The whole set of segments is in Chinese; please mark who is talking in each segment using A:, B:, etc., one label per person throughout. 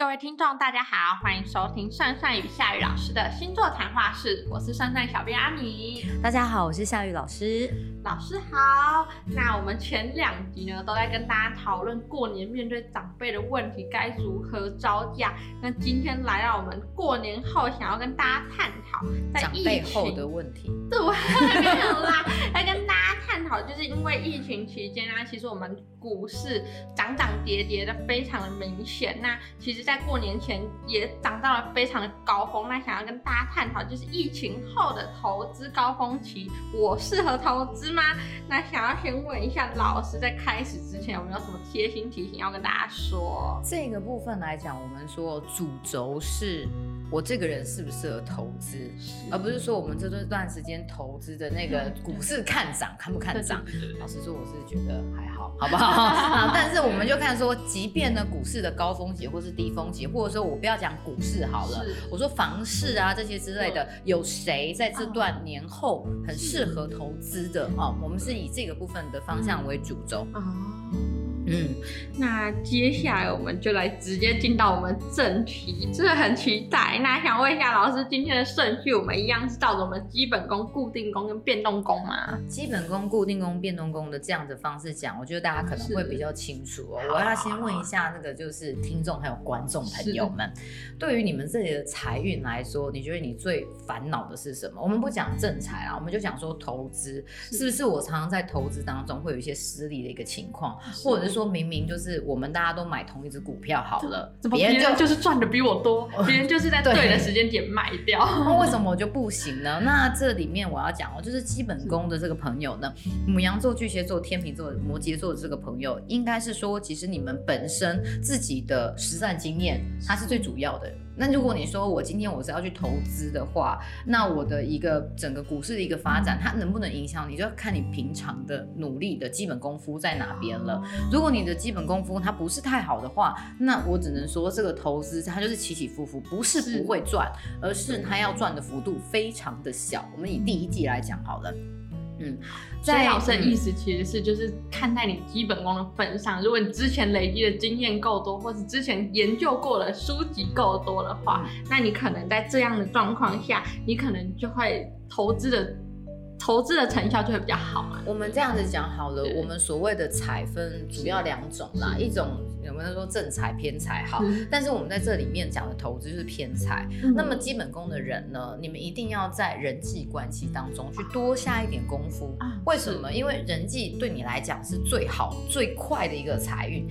A: 各位听众，大家好，欢迎收听善善与夏雨老师的星座谈话室，我是善善小编阿米。
B: 大家好，我是夏雨老师。
A: 老师好。那我们前两集呢，都在跟大家讨论过年面对长辈的问题该如何招架。那今天来到我们过年后，想要跟大家探讨
B: 在长辈后的问题。
A: 对，没有啦，来跟大家探讨，就是因为疫情期间啊，其实我们股市涨涨跌跌的非常的明显。那其实。在过年前也涨到了非常的高峰，那想要跟大家探讨，就是疫情后的投资高峰期，我适合投资吗？那想要先问一下老师，在开始之前有没有什么贴心提醒要跟大家说？
B: 这个部分来讲，我们说主轴是。我这个人适不适合投资，而不是说我们这段段时间投资的那个股市看涨看不看涨。老实说，我是觉得还好，好不好？啊，但是我们就看说，即便呢股市的高峰期或是低峰期，或者说我不要讲股市好了，我说房市啊这些之类的，有谁在这段年后很适合投资的哦？我们是以这个部分的方向为主轴。
A: 嗯，那接下来我们就来直接进到我们正题，真的很期待。那想问一下老师，今天的顺序我们一样是照着我们基本功、固定功跟变动功吗？
B: 基本功、固定功、变动功的这样的方式讲，我觉得大家可能会比较清楚哦。我要先问一下那个就是听众还有观众朋友们，对于你们这里的财运来说，你觉得你最烦恼的是什么？我们不讲正财啊，我们就讲说投资，是不是我常常在投资当中会有一些失利的一个情况，或者是说。说明明就是我们大家都买同一只股票好了，
A: 别人就就是赚的比我多，别人就是在对的时间点卖掉，
B: 那为什么我就不行呢？那这里面我要讲哦，就是基本功的这个朋友呢，母羊座、巨蟹座、天秤座、摩羯座的这个朋友，应该是说，其实你们本身自己的实战经验，它是最主要的。那如果你说我今天我是要去投资的话，那我的一个整个股市的一个发展，它能不能影响你，就要看你平常的努力的基本功夫在哪边了。如果你的基本功夫它不是太好的话，那我只能说这个投资它就是起起伏伏，不是不会赚，而是它要赚的幅度非常的小。我们以第一季来讲好了。
A: 嗯，在老师的意思其实是就是看在你基本功的份上，如果你之前累积的经验够多，或是之前研究过的书籍够多的话，那你可能在这样的状况下，你可能就会投资的投资的成效就会比较好嘛。
B: 我们这样子讲好了，我们所谓的财分主要两种啦，一种。有没有说正财偏财好？但是我们在这里面讲的投资就是偏财。那么基本功的人呢，你们一定要在人际关系当中去多下一点功夫。为什么？因为人际对你来讲是最好最快的一个财运。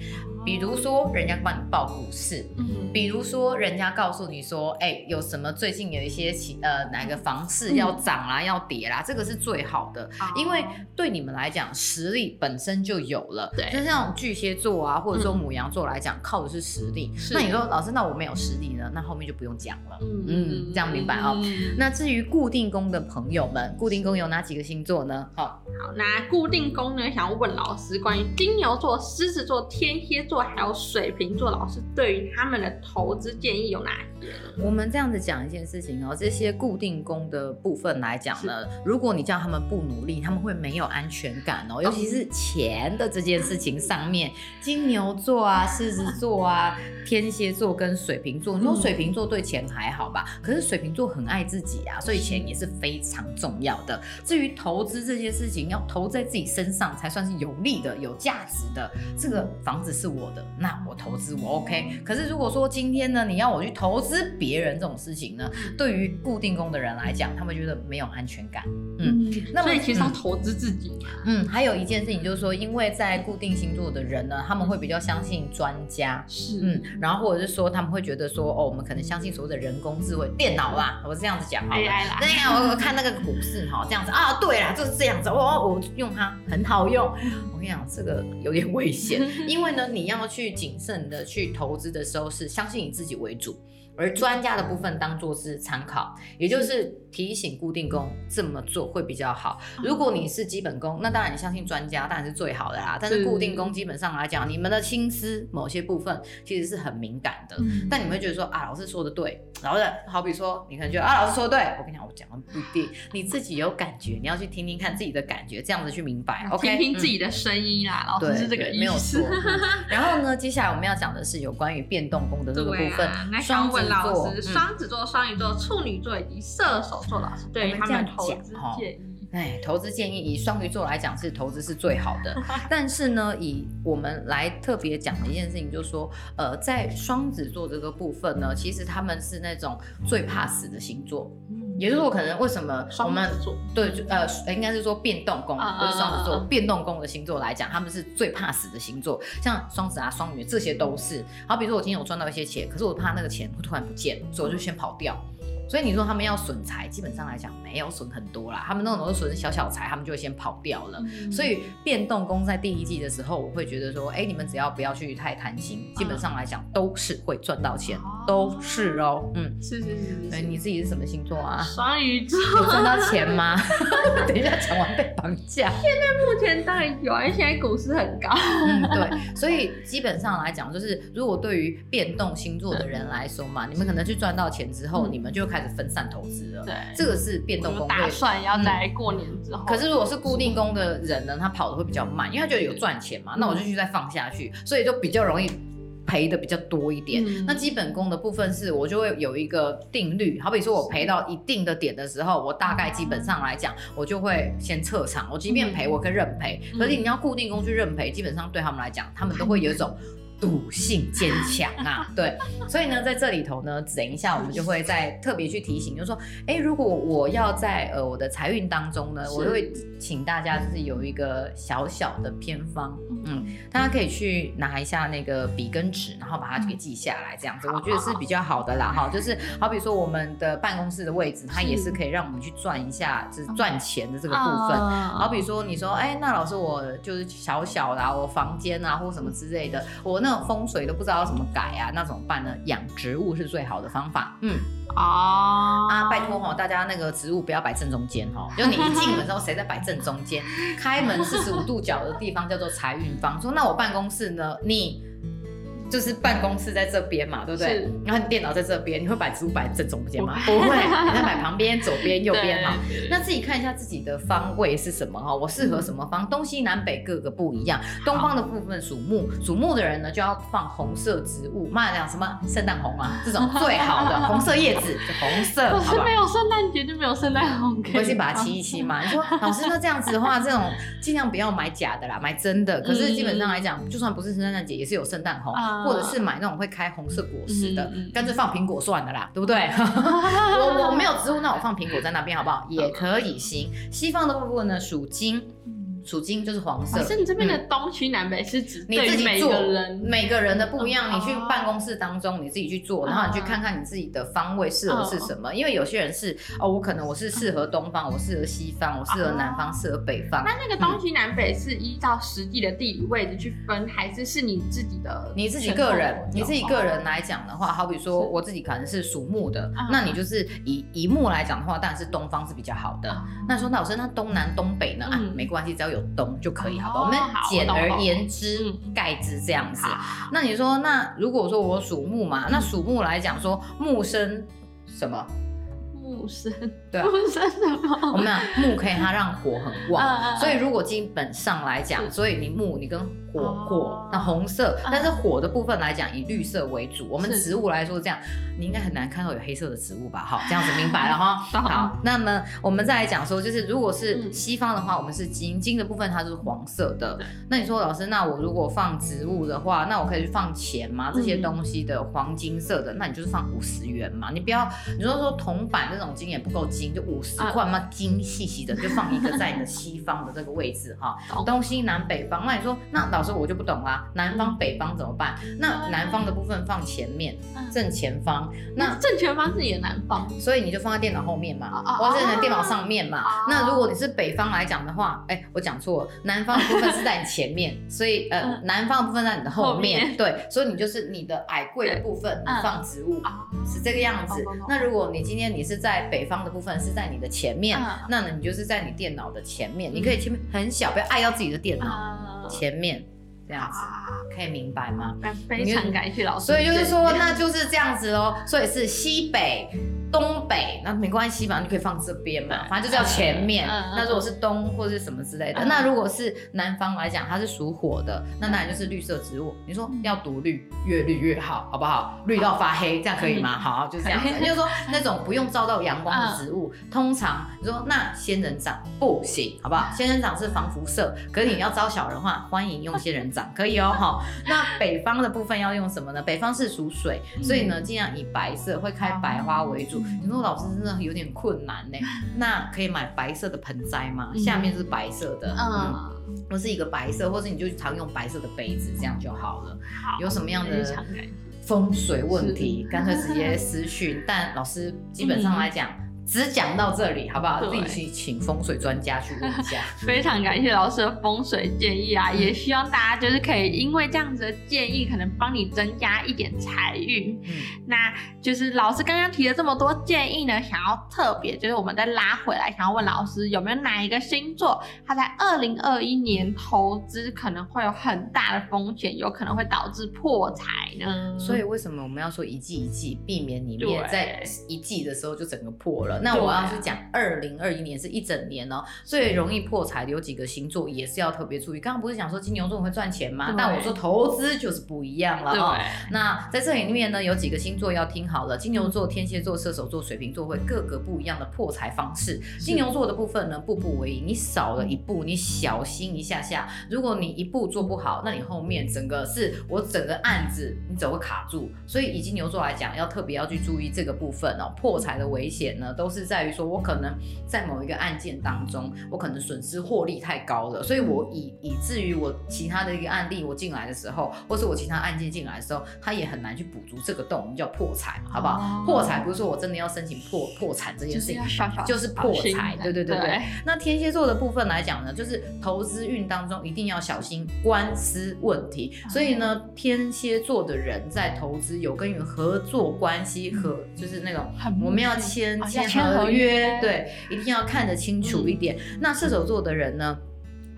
B: 比如说，人家帮你报股市，嗯比如说，人家告诉你说，哎，有什么最近有一些其呃哪个房市要涨啦，要跌啦，这个是最好的，因为对你们来讲，实力本身就有了。对，就像巨蟹座啊，或者说母羊座来讲，靠的是实力。那你说，老师，那我没有实力呢？那后面就不用讲了。嗯，这样明白哦。那至于固定宫的朋友们，固定宫有哪几个星座呢？
A: 好，好，那固定宫呢，想要问老师关于金牛座、狮子座、天蝎。座还有水瓶座老师对于他们的投资建议有哪些？
B: 我们这样子讲一件事情哦，这些固定工的部分来讲呢，如果你叫他们不努力，他们会没有安全感哦，尤其是钱的这件事情上面，金牛座啊、狮子座啊、天蝎座跟水瓶座，你说水瓶座对钱还好吧？可是水瓶座很爱自己啊，所以钱也是非常重要的。至于投资这件事情，要投在自己身上才算是有利的、有价值的。这个房子是我。我的那我投资我 OK，可是如果说今天呢，你要我去投资别人这种事情呢，对于固定工的人来讲，他们觉得没有安全感。
A: 嗯，那所以其实要投资自己。
B: 嗯，还有一件事情就是说，因为在固定星座的人呢，他们会比较相信专家。
A: 是。
B: 嗯，然后或者是说他们会觉得说，哦，我们可能相信所谓的人工智慧电脑啦，我是这样子讲哈。
A: AI 啦。
B: 对呀，我看那个股市哈，这样子啊，对啦，就是这样子。我我用它很好用。我跟你讲，这个有点危险，因为呢，你。要去谨慎的去投资的时候，是相信你自己为主。而专家的部分当做是参考，也就是提醒固定工这么做会比较好。如果你是基本工，那当然你相信专家当然是最好的啦。但是固定工基本上来讲，你们的心思某些部分其实是很敏感的。但你们会觉得说啊，老师说的对，然后呢好比说你可能觉得啊，老师说的对，我跟你讲，我讲的不一定，你自己有感觉，你要去听听看自己的感觉，这样子去明白。OK，
A: 听听自己的声音啦，老师是这个意思。
B: 没有错。然后呢，接下来我们要讲的是有关于变动宫的这个部分。
A: 那想问老师，双子座、双鱼座、处女座以及射手座老师对于他们投资建议？
B: 哎，投资建议以双鱼座来讲是投资是最好的，但是呢，以我们来特别讲的一件事情，就是说，呃，在双子座这个部分呢，其实他们是那种最怕死的星座。也就是说，可能为什么我们对呃，应该是说变动宫，不是双子座，变动宫的星座来讲，他们是最怕死的星座。像双子啊、双鱼，这些都是。好，比如说我今天有赚到一些钱，可是我怕那个钱会突然不见，所以我就先跑掉。所以你说他们要损财，基本上来讲没有损很多啦。他们那种都损小小财，他们就会先跑掉了。所以变动宫在第一季的时候，我会觉得说，哎，你们只要不要去太贪心，基本上来讲都是会赚到钱，都是哦。
A: 嗯，是是是。
B: 哎，你自己是什么星座啊？
A: 双鱼座。
B: 有赚到钱吗？等一下讲完被绑架。
A: 现在目前当然有，因为现在股市很高。
B: 嗯，对。所以基本上来讲，就是如果对于变动星座的人来说嘛，你们可能去赚到钱之后，你们就开。始分散投资了，
A: 对，
B: 这个是变动工。
A: 打算要在过年之后。
B: 可是如果是固定工的人呢，他跑的会比较慢，因为他觉得有赚钱嘛，那我就去再放下去，所以就比较容易赔的比较多一点。那基本功的部分是我就会有一个定律，好比说我赔到一定的点的时候，我大概基本上来讲，我就会先撤场。我即便赔，我可以认赔。可是你要固定工去认赔，基本上对他们来讲，他们都会有一种。赌性坚强啊，对，所以呢，在这里头呢，等一下我们就会再特别去提醒，就是说，哎，如果我要在呃我的财运当中呢，我会请大家就是有一个小小的偏方，嗯，大家可以去拿一下那个笔跟纸，然后把它给记下来，这样子，我觉得是比较好的啦，哈，就是好比说我们的办公室的位置，它也是可以让我们去赚一下，就是赚钱的这个部分，好比说你说，哎，那老师我就是小小的我房间啊或什么之类的，我那。风水都不知道要怎么改啊，那怎么办呢？养植物是最好的方法。嗯，哦啊，拜托哈，大家那个植物不要摆正中间哈，就你一进门之后，谁在摆正中间？开门四十五度角的地方叫做财运方。说那我办公室呢？你。就是办公室在这边嘛，对不对？然后你电脑在这边，你会把植物摆正中间吗？不会，你在摆旁边、左边、右边哈。那自己看一下自己的方位是什么哈，我适合什么方？东西南北各个不一样。东方的部分属木，属木的人呢就要放红色植物，妈讲什么圣诞红啊，这种最好的 红色叶子，红色。
A: 可是没有圣诞节就没有圣诞红，
B: 回去把它漆一漆嘛。你说老师那这样子的话，这种尽量不要买假的啦，买真的。可是基本上来讲，就算不是圣诞节，也是有圣诞红。或者是买那种会开红色果实的，干脆放苹果算了啦，对不对？我我没有植物，那我放苹果在那边好不好？也可以行。西方的部分呢，属金。属金就是黄色。
A: 可是你这边的东西南北是指
B: 你自己做，
A: 人
B: 每个人的不一样。你去办公室当中，你自己去做，然后你去看看你自己的方位适合是什么。因为有些人是哦，我可能我是适合东方，我适合西方，我适合南方，适合北方。
A: 那那个东西南北是依照实际的地理位置去分，还是是你自己的？
B: 你自己个人，你自己个人来讲的话，好比说我自己可能是属木的，那你就是以以木来讲的话，当然是东方是比较好的。那说那老师，那东南东北呢？啊，没关系，只要有。东就可以，好不好？我们简而言之，概之这样子。那你说，那如果说我属木嘛，那属木来讲说木生什么？
A: 木生
B: 对，
A: 木生什么？
B: 我们讲木可以它让火很旺，所以如果基本上来讲，所以你木你跟。火火，那红色，但是火的部分来讲，以绿色为主。我们植物来说，这样你应该很难看到有黑色的植物吧？好，这样子 明白了哈。好，那么我们再来讲说，就是如果是西方的话，我们是金，金的部分它是黄色的。那你说老师，那我如果放植物的话，那我可以去放钱吗？这些东西的黄金色的，那你就是放五十元嘛。你不要，你说说铜板这种金也不够金，就五十块嘛，金细细的就放一个在你的西方的这个位置哈。东西南北方，那你说那老。老师，我就不懂啦，南方北方怎么办？那南方的部分放前面，正前方。
A: 那正前方是你的南方，
B: 所以你就放在电脑后面嘛，或者在你的电脑上面嘛。那如果你是北方来讲的话，哎，我讲错了，南方的部分是在你前面，所以呃，南方的部分在你的后面。对，所以你就是你的矮柜的部分放植物，是这个样子。那如果你今天你是在北方的部分是在你的前面，那呢你就是在你电脑的前面，你可以前面很小，不要碍到自己的电脑。前面这样子可以明白吗？
A: 非常感谢老师。
B: 所以就是说，那就是这样子喽。所以是西北东北，那没关系嘛，你可以放这边嘛，反正就叫前面。那如果是东或者是什么之类的，那如果是南方来讲，它是属火的，那当然就是绿色植物。你说要独绿，越绿越好，好不好？绿到发黑，这样可以吗？好，就这样子。就是说那种不用照到阳光的植物，通常你说那仙人掌不行，好不好？仙人掌是防辐射，可是你要招小人的话，欢迎用仙人掌，可以哦。好，那北方的部分要用什么呢？北方是属水，所以呢，尽量以白色会开白花为主。你说老师真的有点困难呢，那可以买白色的盆栽吗？下面是白色的，嗯，或是一个白色，或者你就常用白色的杯子，这样就好了。
A: 好，
B: 有什么样的风水问题，干脆直接私讯。但老师基本上来讲。只讲到这里，好不好？自己请风水专家去问一下。
A: 非常感谢老师的风水建议啊，也希望大家就是可以因为这样子的建议，可能帮你增加一点财运。嗯，那就是老师刚刚提了这么多建议呢，想要特别就是我们再拉回来，想要问老师有没有哪一个星座，他在二零二一年投资可能会有很大的风险，有可能会导致破财呢？
B: 所以为什么我们要说一季一季，避免里面在一季的时候就整个破了？那我要是讲二零二一年是一整年哦，最容易破财的有几个星座也是要特别注意。刚刚不是讲说金牛座会赚钱吗？但我说投资就是不一样了哦。那在这里面呢，有几个星座要听好了：金牛座、天蝎座、射手座、水瓶座会各个不一样的破财方式。金牛座的部分呢，步步为营，你少了一步，你小心一下下。如果你一步做不好，那你后面整个是我整个案子你只会卡住。所以以金牛座来讲，要特别要去注意这个部分哦。破财的危险呢，都。是在于说，我可能在某一个案件当中，我可能损失获利太高了，所以我以以至于我其他的一个案例我进来的时候，或是我其他案件进来的时候，他也很难去补足这个洞，我们叫破财，好不好？破财不是说我真的要申请破破产这件事情，就是破财，对对对对。那天蝎座的部分来讲呢，就是投资运当中一定要小心官司问题，所以呢，天蝎座的人在投资有跟于合作关系和就是那种我们要签签。合约对，一定要看得清楚一点。那射手座的人呢，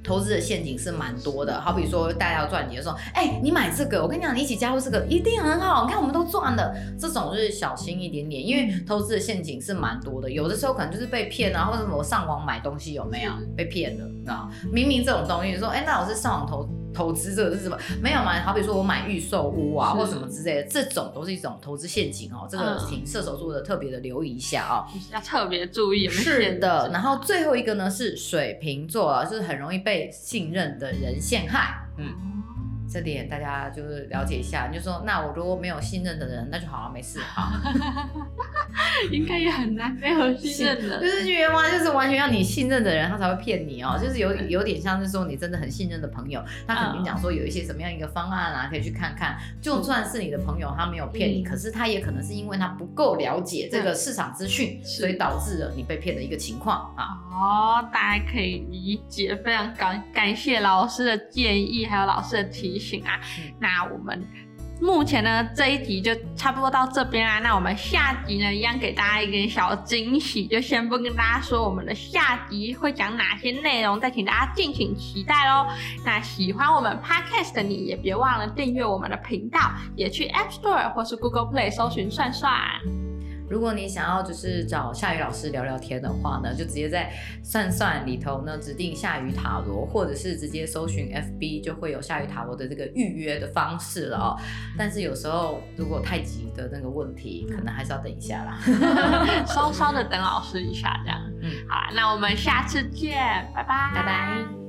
B: 投资的陷阱是蛮多的。好比说，大家要赚钱，说，哎，你买这个，我跟你讲，你一起加入这个，一定很好。你看，我们都赚了。这种就是小心一点点，因为投资的陷阱是蛮多的。有的时候可能就是被骗啊，或者什么我上网买东西有没有被骗了啊？明明这种东西，说，哎，那我是上网投。投资这个是什么？没有嘛？好比说我买预售屋啊，或什么之类的，这种都是一种投资陷阱哦。这个请射手座的特别的留意一下啊，
A: 要特别注意。
B: 是的，然后最后一个呢是水瓶座，就是很容易被信任的人陷害。嗯。这点大家就是了解一下，就说那我如果没有信任的人，那就好了，没事哈。
A: 应该也很难没有信任的，
B: 就是觉得就是完全要你信任的人，他才会骗你哦。就是有有点像是说你真的很信任的朋友，他肯定讲说有一些什么样一个方案啊，可以去看看。就算是你的朋友，他没有骗你，可是他也可能是因为他不够了解这个市场资讯，所以导致了你被骗的一个情况啊。
A: 哦，大家可以理解，非常感感谢老师的建议，还有老师的提。行啊，那我们目前呢这一集就差不多到这边啦。那我们下集呢一样给大家一个小惊喜，就先不跟大家说我们的下集会讲哪些内容，再请大家敬请期待喽。那喜欢我们 Podcast 的你也别忘了订阅我们的频道，也去 App Store 或是 Google Play 搜寻算算。
B: 如果你想要就是找夏雨老师聊聊天的话呢，就直接在算算里头呢指定夏雨塔罗，或者是直接搜寻 FB 就会有夏雨塔罗的这个预约的方式了哦。但是有时候如果太急的那个问题，可能还是要等一下啦，
A: 稍稍的等老师一下这样。嗯，好啦，那我们下次见，拜拜，
B: 拜拜。